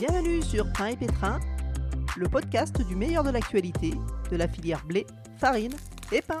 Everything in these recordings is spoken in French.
Bienvenue sur Pain et Pétrin, le podcast du meilleur de l'actualité de la filière blé, farine et pain.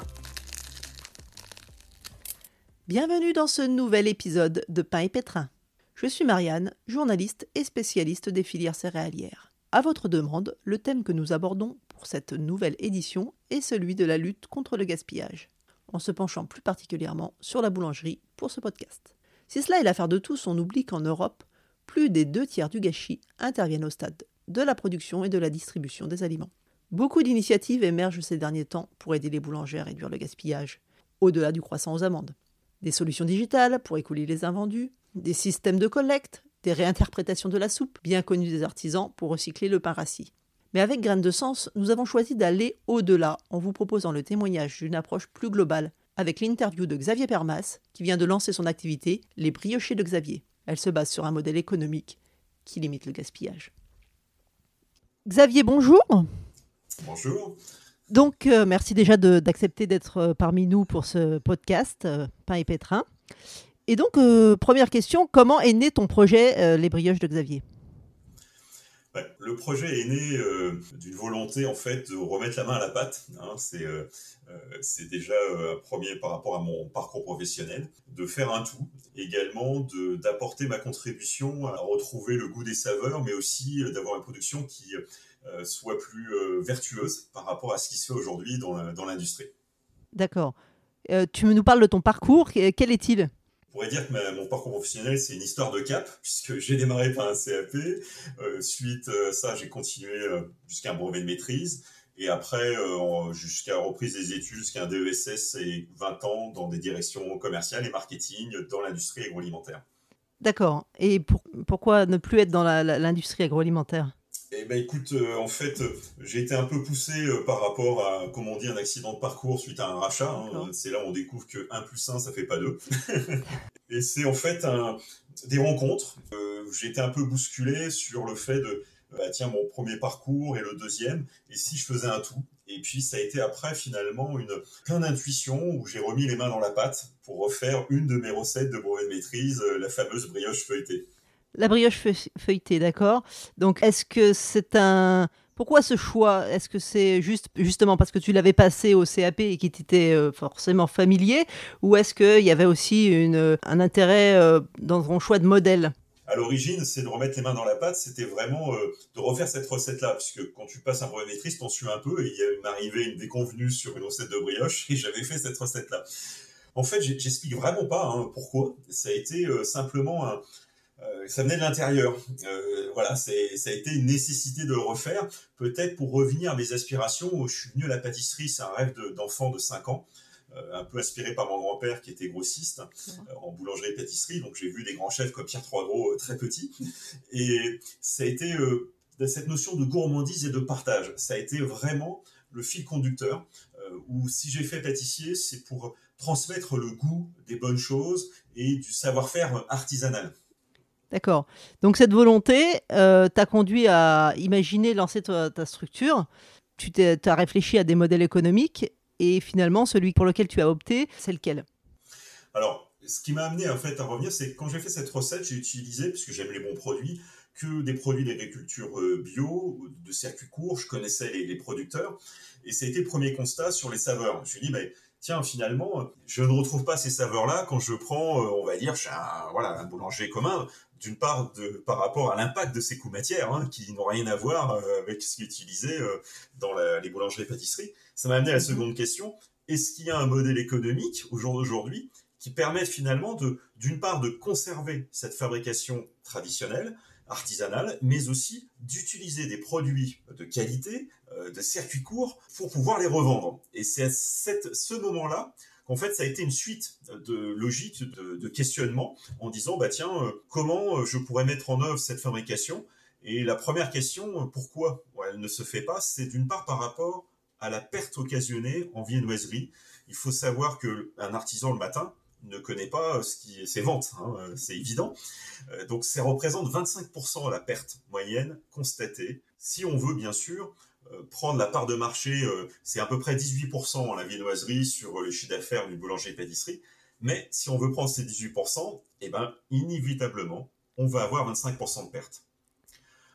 Bienvenue dans ce nouvel épisode de Pain et Pétrin. Je suis Marianne, journaliste et spécialiste des filières céréalières. À votre demande, le thème que nous abordons pour cette nouvelle édition est celui de la lutte contre le gaspillage, en se penchant plus particulièrement sur la boulangerie pour ce podcast. Si cela est l'affaire de tous, on oublie qu'en Europe, plus des deux tiers du gâchis interviennent au stade de la production et de la distribution des aliments. Beaucoup d'initiatives émergent ces derniers temps pour aider les boulangers à réduire le gaspillage, au-delà du croissant aux amandes. Des solutions digitales pour écouler les invendus, des systèmes de collecte, des réinterprétations de la soupe, bien connues des artisans pour recycler le pain rassis. Mais avec Graines de Sens, nous avons choisi d'aller au-delà en vous proposant le témoignage d'une approche plus globale avec l'interview de Xavier Permas, qui vient de lancer son activité Les Briochers de Xavier. Elle se base sur un modèle économique qui limite le gaspillage. Xavier, bonjour. Bonjour. Donc, euh, merci déjà d'accepter d'être euh, parmi nous pour ce podcast euh, Pain et Pétrin. Et donc, première question, comment est né ton projet Les Brioches de Xavier? Le projet est né euh, d'une volonté en fait de remettre la main à la pâte. Hein. Euh, euh, c'est déjà un premier par rapport à mon parcours professionnel, de faire un tout, également d'apporter ma contribution à retrouver le goût des saveurs, mais aussi d'avoir une production qui soit plus vertueuse par rapport à ce qui se fait aujourd'hui dans l'industrie. D'accord. tu nous parles de ton parcours. Quel est-il? On pourrait dire que mon parcours professionnel, c'est une histoire de cap, puisque j'ai démarré par un CAP. Euh, suite à euh, ça, j'ai continué euh, jusqu'à un brevet de maîtrise. Et après, jusqu'à reprise des études, jusqu'à un DESS et 20 ans dans des directions commerciales et marketing dans l'industrie agroalimentaire. D'accord. Et pourquoi ne plus être dans l'industrie agroalimentaire? Eh ben écoute, euh, en fait, j'ai été un peu poussé euh, par rapport à, comment on dit, un accident de parcours suite à un rachat. Hein. C'est là où on découvre que 1 plus 1, ça fait pas 2. et c'est en fait un, des rencontres. Euh, j'ai été un peu bousculé sur le fait de, bah, tiens, mon premier parcours et le deuxième, et si je faisais un tout? Et puis ça a été après finalement une plein d'intuition où j'ai remis les mains dans la pâte pour refaire une de mes recettes de brevet de maîtrise, la fameuse brioche feuilletée. La brioche feuilletée, d'accord. Donc, est-ce que c'est un. Pourquoi ce choix? Est-ce que c'est juste justement parce que tu l'avais passé au CAP et qui t'était euh, forcément familier? Ou est-ce qu'il y avait aussi une, un intérêt euh, dans ton choix de modèle? À l'origine, c'est de remettre les mains dans la pâte, c'était vraiment euh, de refaire cette recette-là, puisque quand tu passes un brevet maîtrise, t'en suis un peu, et il arrivé une déconvenue sur une recette de brioche, et j'avais fait cette recette-là. En fait, j'explique vraiment pas hein, pourquoi. Ça a été simplement un, euh, ça venait de l'intérieur. Euh, voilà, ça a été une nécessité de le refaire, peut-être pour revenir à mes aspirations. Je suis venu à la pâtisserie, c'est un rêve d'enfant de, 5 ans. Euh, un peu inspiré par mon grand-père qui était grossiste en boulangerie et pâtisserie. Donc j'ai vu des grands chefs comme Pierre Troisgros très petits. Et ça a été cette notion de gourmandise et de partage. Ça a été vraiment le fil conducteur. où si j'ai fait pâtissier, c'est pour transmettre le goût des bonnes choses et du savoir-faire artisanal. D'accord. Donc cette volonté euh, t'a conduit à imaginer lancer ta, structure. Tu as réfléchi à des modèles économiques et finalement celui pour lequel tu as opté, c'est lequel? Alors, ce qui m'a amené en fait à revenir, c'est que quand j'ai fait cette recette, j'ai utilisé, parce que j'aime les bons produits, que des produits d'agriculture euh, bio, de circuit court. Je connaissais les, producteurs et ça a été le premier constat sur les saveurs. Je me suis dit, mais tiens, finalement, je ne retrouve pas ces saveurs-là quand je prends, euh, on va dire, un, voilà, un boulanger commun d'une part de, par rapport à l'impact de ces coûts matières, hein, qui n'ont rien à voir euh, avec ce qui est utilisé euh, dans les boulangeries et pâtisseries. Ça m'a amené à la seconde question. Est-ce qu'il y a un modèle économique au jour d'aujourd'hui qui permet finalement d'une part, de conserver cette fabrication traditionnelle, artisanale, mais aussi d'utiliser des produits de qualité, de circuits courts, pour pouvoir les revendre. Et c'est à ce moment-là en fait, ça a été une suite de logiques, de, questionnements, en disant, bah tiens, euh, comment euh, je pourrais mettre en œuvre cette fabrication? Et la première question, euh, pourquoi? Elle ne se fait pas, c'est d'une part par rapport à la perte occasionnée en viennoiserie. Il faut savoir que un artisan le matin ne connaît pas ce qui ses ventes, hein, c'est évident. Donc ça représente 25% la perte moyenne constatée. Si on veut bien sûr euh, prendre la part de marché, euh, c'est à peu près 18% la viennoiserie sur le chiffre d'affaires d'une boulangerie-pâtisserie. Mais si on veut prendre ces 18%, eh ben, inévitablement, on va avoir 25% de perte.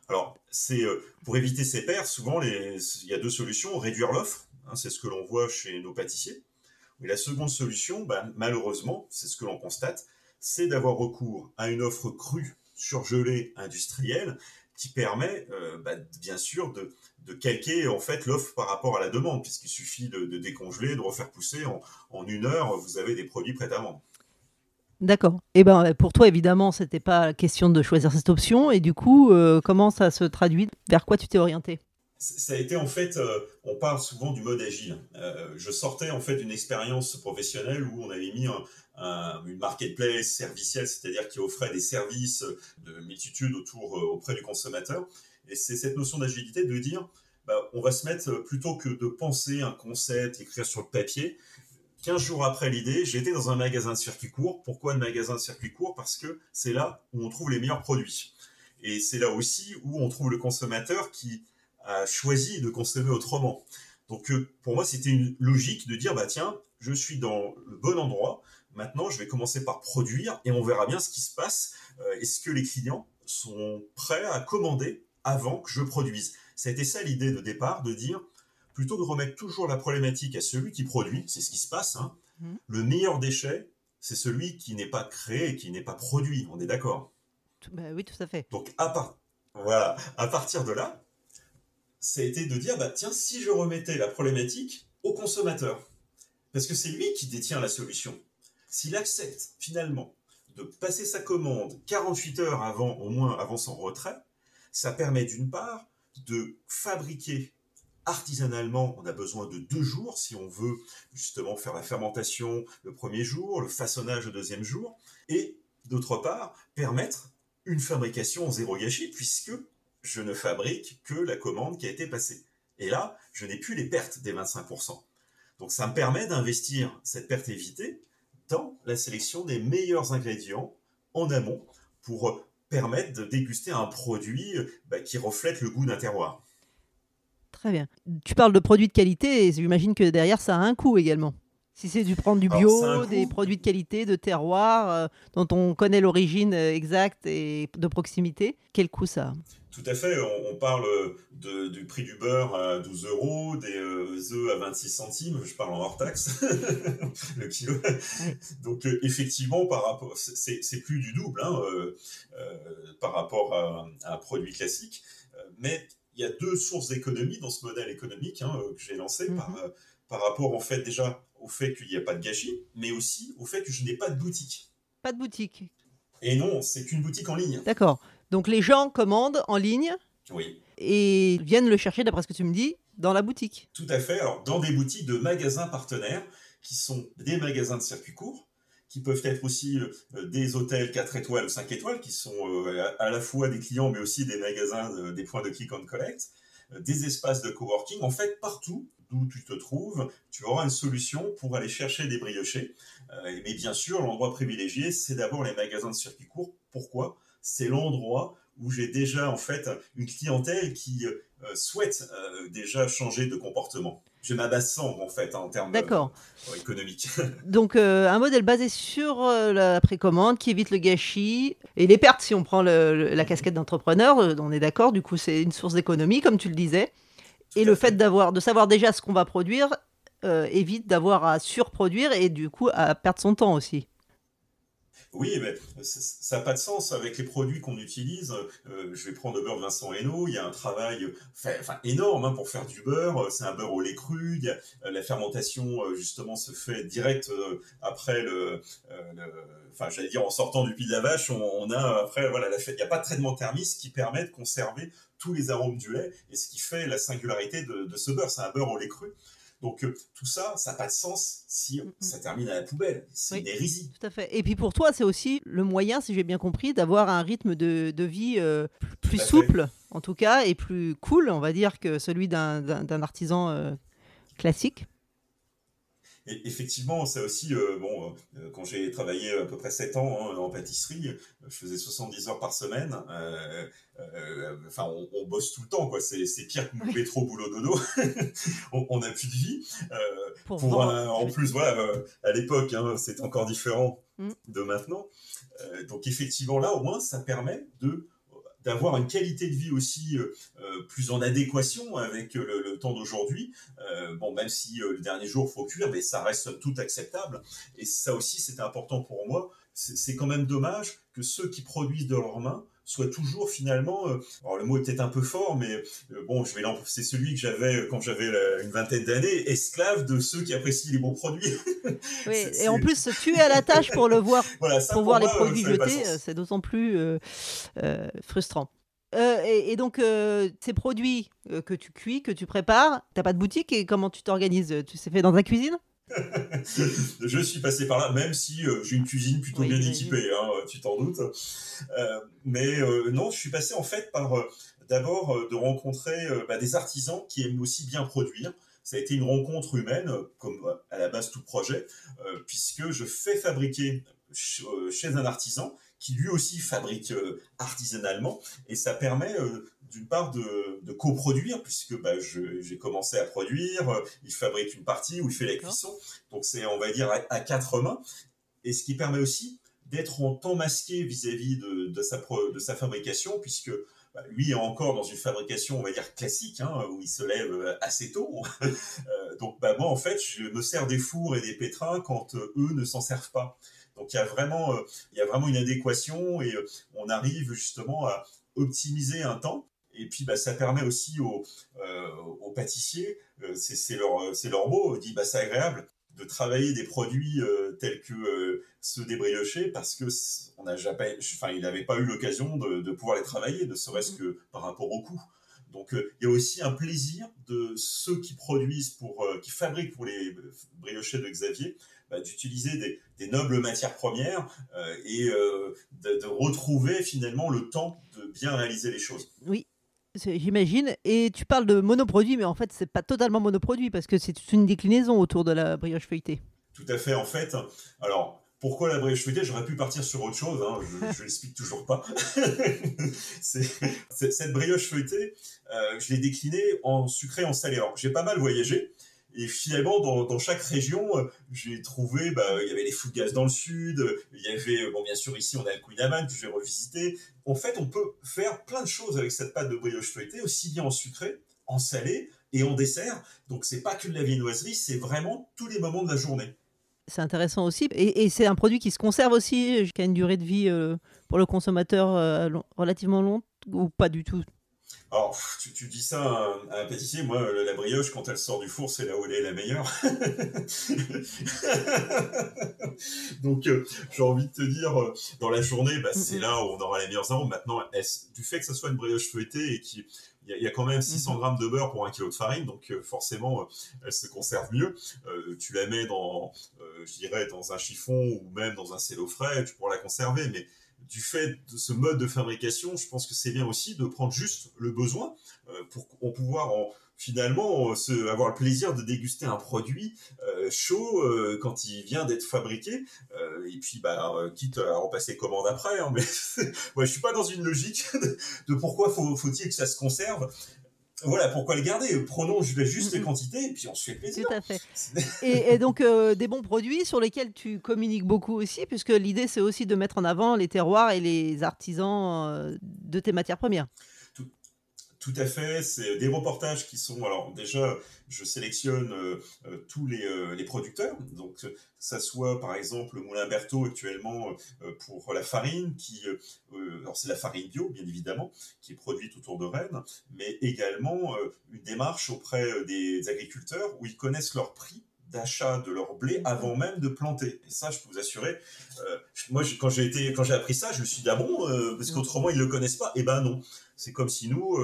Alors, c'est pour éviter ces pertes, souvent, il y a deux solutions. Réduire l'offre, hein, c'est ce que l'on voit chez nos pâtissiers. Et la seconde solution, bah, malheureusement, c'est ce que l'on constate, c'est d'avoir recours à une offre crue, surgelée, industrielle, qui permet, euh, bah, bien sûr, de, calquer en fait l'offre par rapport à la demande, puisqu'il suffit de, décongeler, de refaire pousser. En, une heure, vous avez des produits prêts à vendre. D'accord. Et eh ben pour toi évidemment c'était pas question de choisir cette option et du coup euh, comment ça se traduit? Vers quoi tu t'es orienté? Ça a été en fait, euh, on parle souvent du mode agile. je sortais en fait d'une expérience professionnelle où on avait mis un, une marketplace servicielle, c'est-à-dire qui offrait des services de multitude autour, euh, auprès du consommateur. Et c'est cette notion d'agilité de dire, bah, on va se mettre, euh, plutôt que de penser un concept, écrire sur le papier, 15 jours après l'idée, j'étais dans un magasin de circuit court. Pourquoi un magasin de circuit court Parce que c'est là où on trouve les meilleurs produits. Et c'est là aussi où on trouve le consommateur qui a choisi de consommer autrement. Donc euh, pour moi, c'était une logique de dire, bah tiens, je suis dans le bon endroit, Maintenant, je vais commencer par produire et on verra bien ce qui se passe. Euh, est-ce que les clients sont prêts à commander avant que je produise? Ça a été ça l'idée de départ, de dire, plutôt de remettre toujours la problématique à celui qui produit, c'est ce qui se passe, hein. mmh. le meilleur déchet, c'est celui qui n'est pas créé, qui n'est pas produit, on est d'accord? Bah Oui, tout à fait. Donc, à, voilà, à partir de là, ça a été de dire, bah, tiens, si je remettais la problématique au consommateur, parce que c'est lui qui détient la solution. S'il accepte finalement de passer sa commande 48 heures avant, au moins avant son retrait, ça permet d'une part de fabriquer artisanalement, on a besoin de deux jours si on veut justement faire la fermentation le premier jour, le façonnage le deuxième jour, et d'autre part, permettre une fabrication zéro gâchis, puisque je ne fabrique que la commande qui a été passée. Et là, je n'ai plus les pertes des 25%. Donc ça me permet d'investir cette perte évitée dans la sélection des meilleurs ingrédients en amont pour permettre de déguster un produit bah, qui reflète le goût d'un terroir. Très bien. Tu parles de produits de qualité et j'imagine que derrière ça a un coût également. Si c'est du prendre du bio, des produits de qualité, de terroir, euh, dont on connaît l'origine euh, exacte et de proximité, quel coût ça? Tout à fait. On, parle de, du prix du beurre à 12 euros, des euh, œufs à 26 centimes. Je parle en hors taxe, le kilo. Donc effectivement, par rapport, c'est plus du double hein, par rapport à, un produit classique. Mais il y a deux sources d'économie dans ce modèle économique hein, que j'ai lancé par mhm par rapport en fait déjà au fait qu'il n'y a pas de gâchis, mais aussi au fait que je n'ai pas de boutique. Pas de boutique. Et non, c'est une boutique en ligne. D'accord. Donc les gens commandent en ligne. Oui. Et viennent le chercher, d'après ce que tu me dis, dans la boutique. Tout à fait. Alors dans des boutiques de magasins partenaires qui sont des magasins de circuit court, qui peuvent être aussi euh, des hôtels 4 étoiles ou 5 étoiles, qui sont euh, à la fois des clients, mais aussi des magasins, des points de click and collect, euh, des espaces de coworking. En fait, partout, d'où tu te trouves, tu auras une solution pour aller chercher des briochés. Euh, mais bien sûr, l'endroit privilégié, c'est d'abord les magasins de circuit court. Pourquoi? C'est l'endroit où j'ai déjà en fait une clientèle qui euh, souhaite euh, déjà changer de comportement. J'ai ma base sang en fait en termes économiques. Donc un modèle basé sur la précommande qui évite le gâchis et les pertes si on prend la casquette d'entrepreneur, on est d'accord, du coup c'est une source d'économie comme tu le disais. Et le fait d'avoir, de savoir déjà ce qu'on va produire euh, évite d'avoir à surproduire et du coup à perdre son temps aussi. Oui, mais ça n'a pas de sens avec les produits qu'on utilise. Euh, je vais prendre le beurre de Vincent Hainaut. Il y a un travail enfin, énorme hein, pour faire du beurre. C'est un beurre au lait cru. Euh, la fermentation, justement, se fait direct après le, Enfin, j'allais dire en sortant du pied de la vache, on, a après, voilà, il n'y a pas de traitement thermique qui permet de conserver tous les arômes du lait et ce qui fait la singularité de, ce beurre. C'est un beurre au lait cru. Donc euh, tout ça, ça n'a pas de sens si mm, mm. ça termine à la poubelle. C'est une hérésie. Tout à fait. Et puis pour toi, c'est aussi le moyen, si j'ai bien compris, d'avoir un rythme de, vie euh, plus souple, en tout cas, et plus cool, on va dire, que celui d'un artisan euh, classique. Et effectivement, ça aussi, euh, bon, euh, quand j'ai travaillé à peu près 7 ans hein, en pâtisserie, je faisais 70 heures par semaine. Euh, enfin, on, bosse tout le temps, quoi. C'est, pire que oui. trop boulot dodo. on n'a plus de vie. pour, en plus, voilà, à l'époque, hein, c'est encore différent mm. de maintenant. donc effectivement, là, au moins, ça permet de d'avoir une qualité de vie aussi plus en adéquation avec le, temps d'aujourd'hui. bon, même si le dernier jour faut cuire, mais ça reste tout acceptable. Et ça aussi, c'était important pour moi. C'est quand même dommage que ceux qui produisent de leurs mains soit toujours finalement, euh, alors le mot est peut-être un peu fort, mais euh, bon, je vais c'est celui que j'avais euh, quand j'avais une vingtaine d'années, esclave de ceux qui apprécient les bons produits. oui, et en plus, tu es à la tâche pour le voir, pour, voir les produits jetés, c'est d'autant plus frustrant. et, donc, ces produits que tu cuis, que tu prépares, t'as pas de boutique et comment tu t'organises? Tu sais fait dans ta cuisine? Je suis passé par là, même si euh, j'ai une cuisine plutôt bien équipée, hein, tu t'en doutes. Euh, mais euh, non, je suis passé en fait par d'abord de rencontrer bah, des artisans qui aiment aussi bien produire. Ça a été une rencontre humaine, comme à la base tout projet, puisque je fais fabriquer chez un artisan qui lui aussi fabrique artisanalement, et ça permet d'une part de, coproduire, puisque bah, j'ai commencé à produire, euh, il fabrique une partie ou il fait la cuisson, donc c'est on va dire à, quatre mains, et ce qui permet aussi d'être en temps masqué vis-à-vis de, sa, de sa fabrication, puisque bah, lui est encore dans une fabrication, on va dire classique, hein, où il se lève euh, assez tôt. Euh, donc bah, moi, en fait, je me sers des fours et des pétrins quand eux ne s'en servent pas. Donc il y a vraiment, il y a vraiment une adéquation et on arrive justement à optimiser un temps et puis, bah, ça permet aussi aux, euh, pâtissiers, euh, c'est leur, mot, dit bah, c'est agréable de travailler des produits euh, tels que ceux des briochés parce que on n'a jamais, enfin, il n'avait pas eu l'occasion de, pouvoir les travailler, ne serait-ce que par rapport au coût. Donc, il y a aussi un plaisir de ceux qui produisent pour, qui fabriquent pour les briochés de Xavier, bah, d'utiliser des, nobles matières premières et de, de, retrouver finalement le temps de bien réaliser les choses. Oui, J'imagine. Et tu parles de monoproduit, mais en fait, c'est pas totalement monoproduit parce que c'est une déclinaison autour de la brioche feuilletée. Tout à fait. En fait, alors pourquoi la brioche feuilletée? J'aurais pu partir sur autre chose. Hein, je, ne l'explique toujours pas. cette brioche feuilletée, euh, je l'ai déclinée en sucré, en salé. Alors, j'ai pas mal voyagé. Et finalement, dans, chaque région, euh, j'ai trouvé, bah, il y avait les Fougas dans le sud, il y avait, bon, bien sûr, ici, on a le Queen que j'ai revisité. En fait, on peut faire plein de choses avec cette pâte de brioche feuilletée, aussi bien en sucré, en salé et en dessert. Donc, c'est pas que de la viennoiserie, c'est vraiment tous les moments de la journée. C'est intéressant aussi. Et, c'est un produit qui se conserve aussi, qui a une durée de vie euh, pour le consommateur euh, relativement longue ou pas du tout? Alors, tu, dis ça à un, pâtissier, moi, la brioche, quand elle sort du four, c'est là où elle est la meilleure. Donc, euh, j'ai envie de te dire, euh, dans la journée, bah, c'est là où on aura les meilleurs arômes. Maintenant, du fait que ça soit une brioche feuilletée et qu'il y, a quand même 600 mm-hmm. grammes de beurre pour un kilo de farine, donc euh, forcément, elle se conserve mieux. tu la mets dans, je dirais, dans un chiffon ou même dans un cello frais, tu pourras la conserver, mais du fait de ce mode de fabrication, je pense que c'est bien aussi de prendre juste le besoin euh, pour pouvoir finalement se, avoir le plaisir de déguster un produit euh, chaud euh, quand il vient d'être fabriqué. Et puis bah quitte à repasser commande après hein, mais moi je suis pas dans une logique de, pourquoi faut-il que ça se conserve voilà, pourquoi le garder? Prenons juste les quantités et puis on se fait plaisir. Tout à fait. et, donc, euh, des bons produits sur lesquels tu communiques beaucoup aussi, puisque l'idée, c'est aussi de mettre en avant les terroirs et les artisans euh, de tes matières premières. Tout à fait, c'est des reportages qui sont. Alors déjà, je sélectionne euh, euh, tous les, euh, les, producteurs, donc ça soit par exemple Moulin Berthaud actuellement pour la farine, qui alors c'est la farine bio bien évidemment, qui est produite autour de Rennes, mais également une démarche auprès des agriculteurs où ils connaissent leur prix d'achat de leur blé avant même de planter. Et ça, je peux vous assurer. moi, quand j'ai été, quand j'ai appris ça, je me suis dit ah bon, parce qu'autrement ils le connaissent pas. Eh ben non. C'est comme si nous,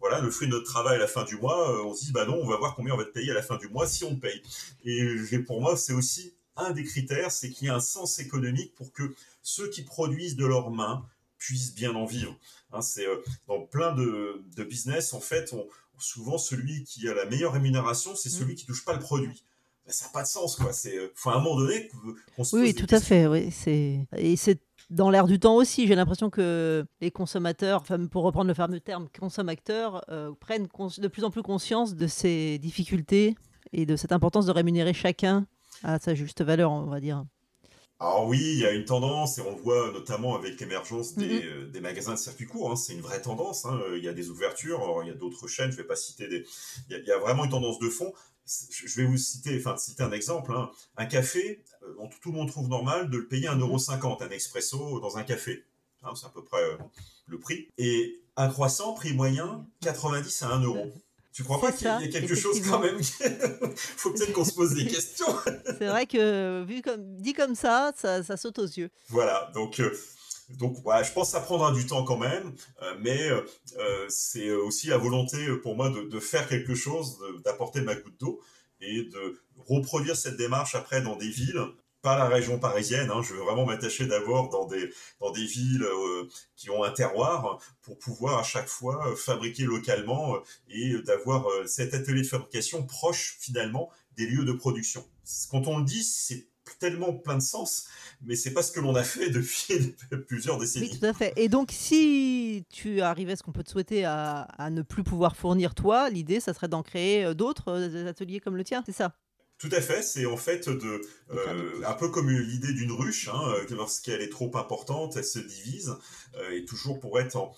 voilà, le fruit de notre travail à la fin du mois, euh, on se dit, bah non, on va voir combien on va te payer à la fin du mois si on te paye. Et pour moi, c'est aussi un des critères, c'est qu'il y a un sens économique pour que ceux qui produisent de leurs mains puissent bien en vivre. Hein, c'est euh, dans plein de, business, en fait, souvent celui qui a la meilleure rémunération, c'est celui qui touche pas le produit. Ça n'a pas de sens, quoi. C'est, euh, faut à un moment donné qu'on se Oui, tout à fait. Oui, c'est et c'est dans l'air du temps aussi. J'ai l'impression que les consommateurs, enfin, pour reprendre le fameux terme consommateur, euh, prennent de plus en plus conscience de ces difficultés et de cette importance de rémunérer chacun à sa juste valeur, on va dire. alors oui, il y a une tendance, et on le voit notamment avec l'émergence des, euh, des, magasins de circuit court, hein, c'est une vraie tendance, hein, il y a des ouvertures, alors il y a d'autres chaînes, je ne vais pas citer des... Il y, a, il y, a, vraiment une tendance de fond. Je vais vous citer, enfin, citer un exemple. Hein. Un café, euh, tout le monde trouve normal de le payer 1,50€, un expresso dans un café. Hein, c'est à peu près euh, le prix. Et un croissant, prix moyen, 90 à 1 euro. Tu crois pas qu'il y a quelque chose quand même Faut peut-être qu'on se pose des questions. c'est vrai que vu comme dit comme ça, ça, saute aux yeux. Voilà, donc euh, donc voilà, je pense que ça prendra du temps quand même, euh, mais euh, c'est aussi la volonté pour moi de, de faire quelque chose, d'apporter ma goutte d'eau et de reproduire cette démarche après dans des villes pas la région parisienne. Hein. je veux vraiment m'attacher d'abord dans des, dans des villes euh, qui ont un terroir pour pouvoir à chaque fois euh, fabriquer localement euh, et d'avoir cet atelier de fabrication proche finalement des lieux de production. Quand on le dit, c'est tellement plein de sens, mais c'est pas ce que l'on a fait depuis plusieurs décennies. Oui, tout à fait. Et donc, si tu arrivais, ce qu'on peut te souhaiter, à, à ne plus pouvoir fournir toi, l'idée, ça serait d'en créer d'autres ateliers comme le tien, c'est ça? Tout à fait, c'est en fait de euh, un peu comme l'idée d'une ruche, hein, euh, lorsqu'elle est trop importante, elle se divise, euh, et toujours pour être en,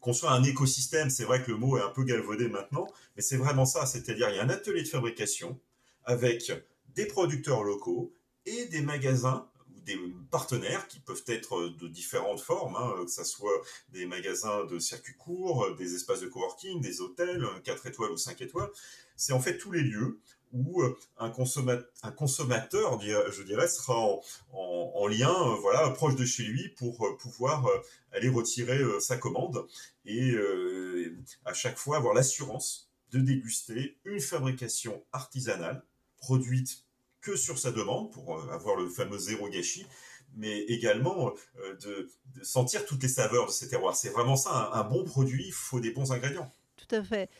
construire un écosystème. C'est vrai que le mot est un peu galvaudé maintenant, mais c'est vraiment ça. C'est-à-dire il y a un atelier de fabrication avec des producteurs locaux et des magasins ou des partenaires qui peuvent être de différentes formes, hein, que ce soit des magasins de circuit court, des espaces de coworking, des hôtels, 4 étoiles ou 5 étoiles. C'est en fait tous les lieux où euh, un, consommateur, un consommateur, je dirais, sera en, lien, euh, voilà, proche de chez lui pour euh, pouvoir aller retirer sa commande et à chaque fois avoir l'assurance de déguster une fabrication artisanale produite que sur sa demande pour avoir le fameux zéro gâchis, mais également de, sentir toutes les saveurs de ces terroirs. C'est vraiment ça, un, un bon produit, il faut des bons ingrédients. Tout à fait.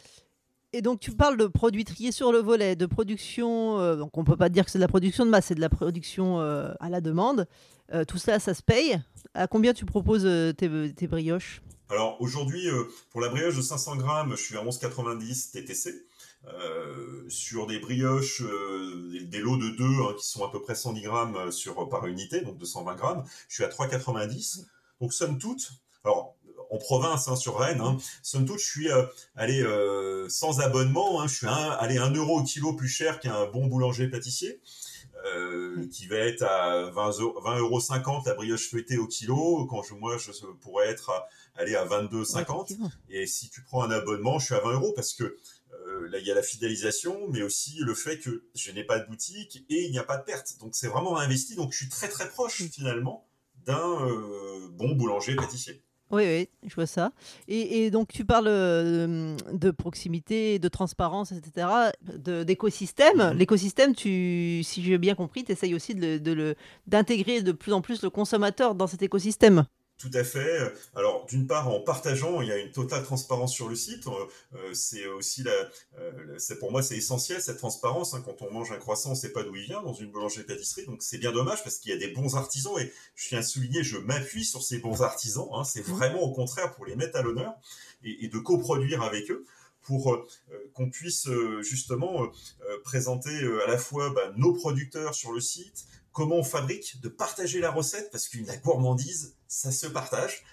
Et donc tu parles de produits triés sur le volet, de production, euh, donc on peut pas dire que c'est de la production de masse, c'est de la production euh, à la demande. Euh, tout ça, ça se paye. À combien tu proposes tes, brioches? Alors aujourd'hui, pour la brioche de 500 grammes, je suis à 11,90 TTC. Sur des brioches, des, lots de 2 hein, qui sont à peu près 110 grammes sur, par unité, donc 220 grammes, je suis à 3,90. Donc somme toute, alors en province, hein, sur Rennes. Hein. Somme toute, je suis euh, allé euh, sans abonnement. Je suis un, allé un euro au kilo plus cher qu'un bon boulanger pâtissier. Euh, qui va être à 20, 20 euros 50 la brioche feuilletée au kilo. Quand je, moi, je pourrais être à, aller à 22,50. et si tu prends un abonnement, je suis à 20 euros parce que euh, là, il y a la fidélisation, mais aussi le fait que je n'ai pas de boutique et il n'y a pas de perte. Donc, c'est vraiment investi. Donc, je suis très, très proche, finalement, d'un bon boulanger pâtissier. Oui, oui, je vois ça. Et, donc, tu parles euh, de proximité, de transparence, etc., d'écosystème. Mhm. L'écosystème, tu, si j'ai bien compris, tu essayes aussi d'intégrer de, de, de plus en plus le consommateur dans cet écosystème. Tout à fait. Alors, d'une part, en partageant, il y a une totale transparence sur le site. Euh, c'est aussi la, euh, c'est pour moi, c'est essentiel cette transparence. Hein. Quand on mange un croissant, on ne sait pas d'où il vient dans une boulangerie-pâtisserie. Donc, c'est bien dommage parce qu'il y a des bons artisans et je tiens à souligner, je m'appuie sur ces bons artisans. Hein. C'est mmh. vraiment au contraire pour les mettre à l'honneur et, de coproduire avec eux pour euh, qu'on puisse justement présenter à la fois bah, nos producteurs sur le site, comment on fabrique, de partager la recette, parce que la gourmandise, ça se partage.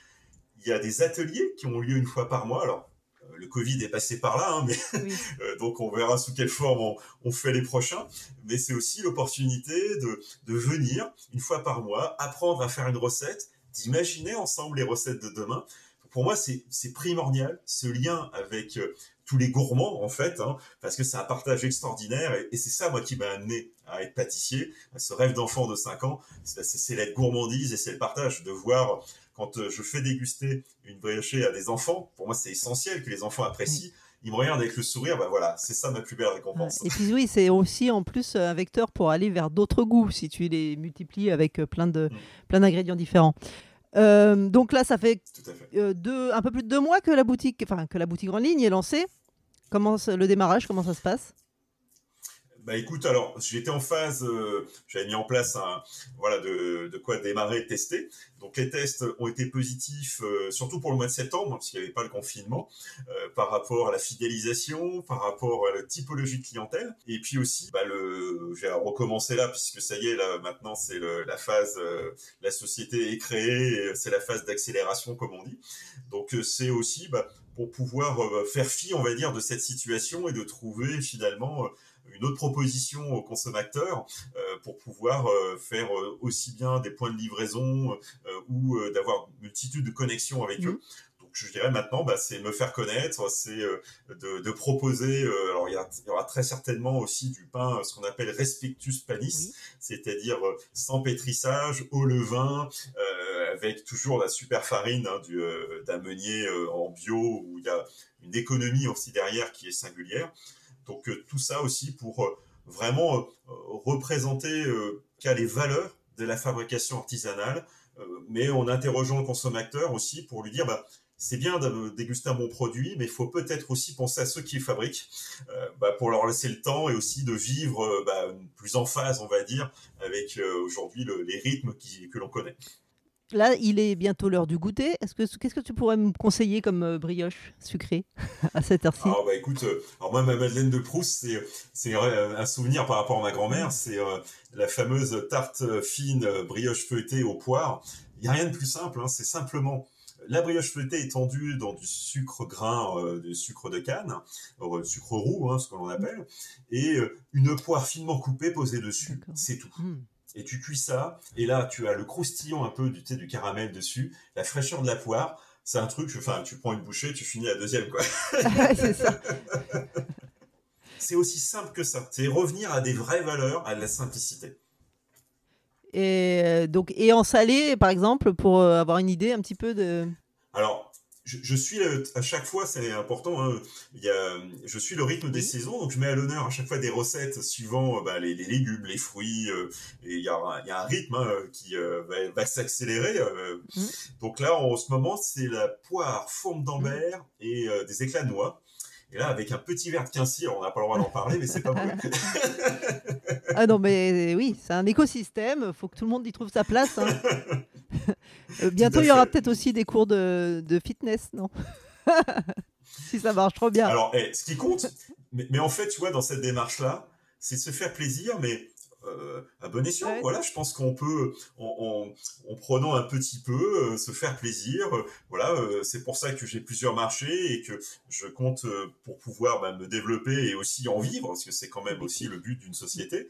Il y a des ateliers qui ont lieu une fois par mois. Alors, euh, le Covid est passé par là, hein, mais euh, donc on verra sous quelle forme on, fait les prochains. Mais c'est aussi l'opportunité de, de venir une fois par mois, apprendre à faire une recette, d'imaginer ensemble les recettes de demain. Pour moi, c'est primordial, ce lien avec euh, tous les gourmands en fait, hein, parce que c'est un partage extraordinaire et, c'est ça moi qui m'a amené à être pâtissier, à ce rêve d'enfant de 5 ans, c'est la gourmandise et c'est le partage, de voir quand euh, je fais déguster une briochée à des enfants, pour moi c'est essentiel que les enfants apprécient. Ils me regardent avec le sourire, ben voilà, c'est ça ma plus belle récompense. Et puis oui, c'est aussi en plus un vecteur pour aller vers d'autres goûts si tu les multiplies avec euh, plein de mm. plein d'ingrédients différents. Euh, donc là, ça fait, euh, deux, un peu plus de deux mois que la boutique, enfin que la boutique en ligne est lancée. Comment le démarrage, comment ça se passe? Bah écoute, alors j'étais en phase, euh, j'avais mis en place un, voilà, de, quoi démarrer, tester. Donc les tests ont été positifs, euh, surtout pour le mois de septembre, parce qu'il n'y avait pas le confinement, euh, par rapport à la fidélisation, par rapport à la typologie de clientèle, et puis aussi, bah, le, j'ai recommencé là, puisque ça y est, là maintenant c'est la phase, la société est créée, c'est la phase d'accélération comme on dit. Donc c'est aussi bah, pour pouvoir faire fi, on va dire, de cette situation et de trouver finalement une autre proposition aux consommateurs euh, pour pouvoir euh, faire euh, aussi bien des points de livraison ou d'avoir une multitude de connexions avec eux Donc je dirais maintenant, bah, c'est me faire connaître, c'est de, proposer. alors il y, aura très certainement aussi du pain, ce qu'on appelle respectus panis, c'est-à-dire sans pétrissage, au levain, avec toujours la super farine hein, d'un meunier en bio où il y a une économie aussi derrière qui est singulière. Donc euh, tout ça aussi pour euh, vraiment euh, représenter les valeurs de la fabrication artisanale, mais en interrogeant le consommateur aussi pour lui dire bah, c'est bien de déguster un bon produit, mais il faut peut-être aussi penser à ceux qui le fabriquent, bah, pour leur laisser le temps et aussi de vivre bah, plus en phase, on va dire, avec aujourd'hui les rythmes que l'on connaît. Là, il est bientôt l'heure du goûter. Est-ce que qu'est-ce que tu pourrais me conseiller comme euh, brioche sucrée à cette heure-ci? Alors bah écoute, euh, alors moi ma Madeleine de Proust, c'est c'est un souvenir par rapport à ma grand-mère. C'est euh, la fameuse tarte fine brioche feuilletée aux poires. Il y a rien de plus simple. Hein, c'est simplement la brioche feuilletée étendue dans du sucre grain, du sucre de canne, sucre roux, hein, ce que l'on appelle, et une poire finement coupée posée dessus. C'est tout. Mmh et tu cuis ça, et là tu as le croustillon un peu du, du caramel dessus, la fraîcheur de la poire, c'est un truc, enfin tu prends une bouchée, tu finis la deuxième quoi. c'est ça. c'est aussi simple que ça, c'est revenir à des vraies valeurs, à de la simplicité. Et euh, donc et en salé par exemple pour euh, avoir une idée un petit peu de. Alors je, suis euh, à chaque fois, c'est important. Hein, il y a, je suis le rythme des saisons, donc je mets à l'honneur à chaque fois des recettes suivant euh, bah, les, légumes, les fruits. Euh, et il y, a, il y, a, un rythme hein, qui va, s'accélérer. Mmh. Donc là, en ce moment, c'est la poire, forme d'ambert mmh. et des éclats de noix. Et là, avec un petit verre de quincy, on n'a pas le droit d'en parler, mais c'est pas bon. ah non, mais oui, c'est un écosystème. Il faut que tout le monde y trouve sa place. Hein. Euh, bientôt, il y aura peut-être aussi des cours de, fitness, non? Si ça marche trop bien. Alors, eh, ce qui compte, mais, en fait, tu vois, dans cette démarche-là, c'est de se faire plaisir, mais euh, à bon escient. Voilà, je pense qu'on peut, en, prenant un petit peu, euh, se faire plaisir. voilà, c'est pour ça que j'ai plusieurs marchés et que je compte pour pouvoir bah, me développer et aussi en vivre, parce que c'est quand même aussi le but d'une société.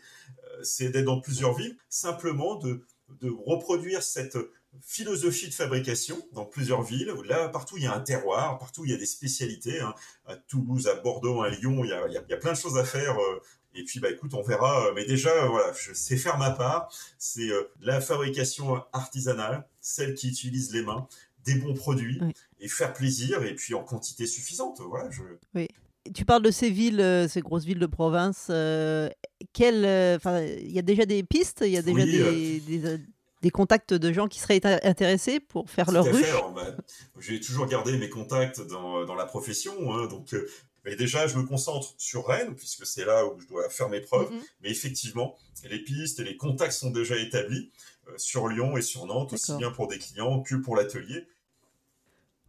c'est d'être dans plusieurs villes, simplement de de reproduire cette philosophie de fabrication dans plusieurs villes. Là, partout, il y a un terroir, partout, il y a des spécialités. Hein. À Toulouse, à Bordeaux, à Lyon, il y a, il y a, plein de choses à faire. Euh. Et puis, bah, écoute, on verra. Mais déjà, voilà, je sais faire ma part. C'est euh, la fabrication artisanale, celle qui utilise les mains, des bons produits et faire plaisir. Et puis, en quantité suffisante. Voilà, je... Oui. Tu parles de ces villes, euh, ces grosses villes de province. Euh, il y a déjà des pistes, il y a déjà des, des, contacts de gens qui seraient intéressés pour faire leur ruche? Bah, j'ai toujours gardé mes contacts dans, dans la profession, hein, donc. Euh, mais déjà, je me concentre sur Rennes, puisque c'est là où je dois faire mes preuves. Mm-hmm. Mais effectivement, les pistes et les contacts sont déjà établis sur Lyon et sur Nantes, aussi bien pour des clients que pour l'atelier.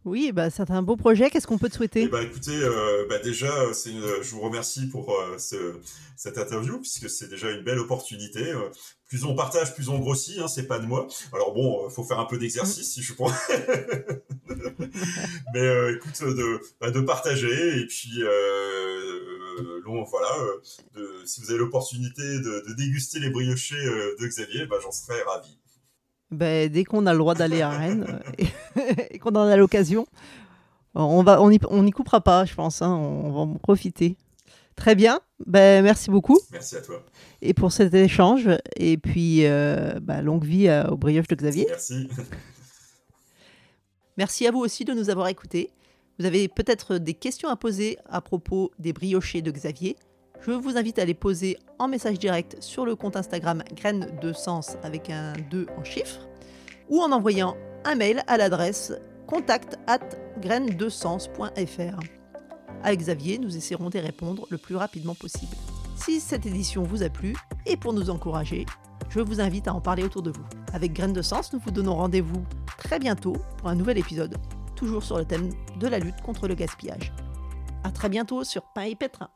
Oui, bah, c'est un beau projet. Qu'est-ce qu'on peut te souhaiter? Ben, Écoutez, euh, bah, déjà, je vous remercie pour euh, cette interview, puisque c'est déjà une belle opportunité. Euh, plus on partage, plus on grossit, hein, c'est pas de moi. Alors bon, il faut faire un peu d'exercice, si je pense. Mais écoute, de, bah, de partager, et puis... voilà, si vous avez l'opportunité de, de, déguster les briochés de Xavier, bah, j'en serais ravi. Ben, dès qu'on a le droit d'aller à Rennes euh, et qu'on en a l'occasion, on va, on n'y on y coupera pas, je pense. Hein, on va en profiter. Très bien. Ben, merci beaucoup. Merci à toi. Et pour cet échange. Et puis, euh, ben, longue vie au brioche de Xavier. Merci. Merci à vous aussi de nous avoir écoutés. Vous avez peut-être des questions à poser à propos des briochés de Xavier je vous invite à les poser en message direct sur le compte Instagram graines de sens avec un 2 en chiffres ou en envoyant un mail à l'adresse contact at graines-de-sens.fr. Avec Xavier, nous essaierons d'y répondre le plus rapidement possible. Si cette édition vous a plu, et pour nous encourager, je vous invite à en parler autour de vous. Avec Graines de Sens, nous vous donnons rendez-vous très bientôt pour un nouvel épisode, toujours sur le thème de la lutte contre le gaspillage. A très bientôt sur Pain et Pétrin.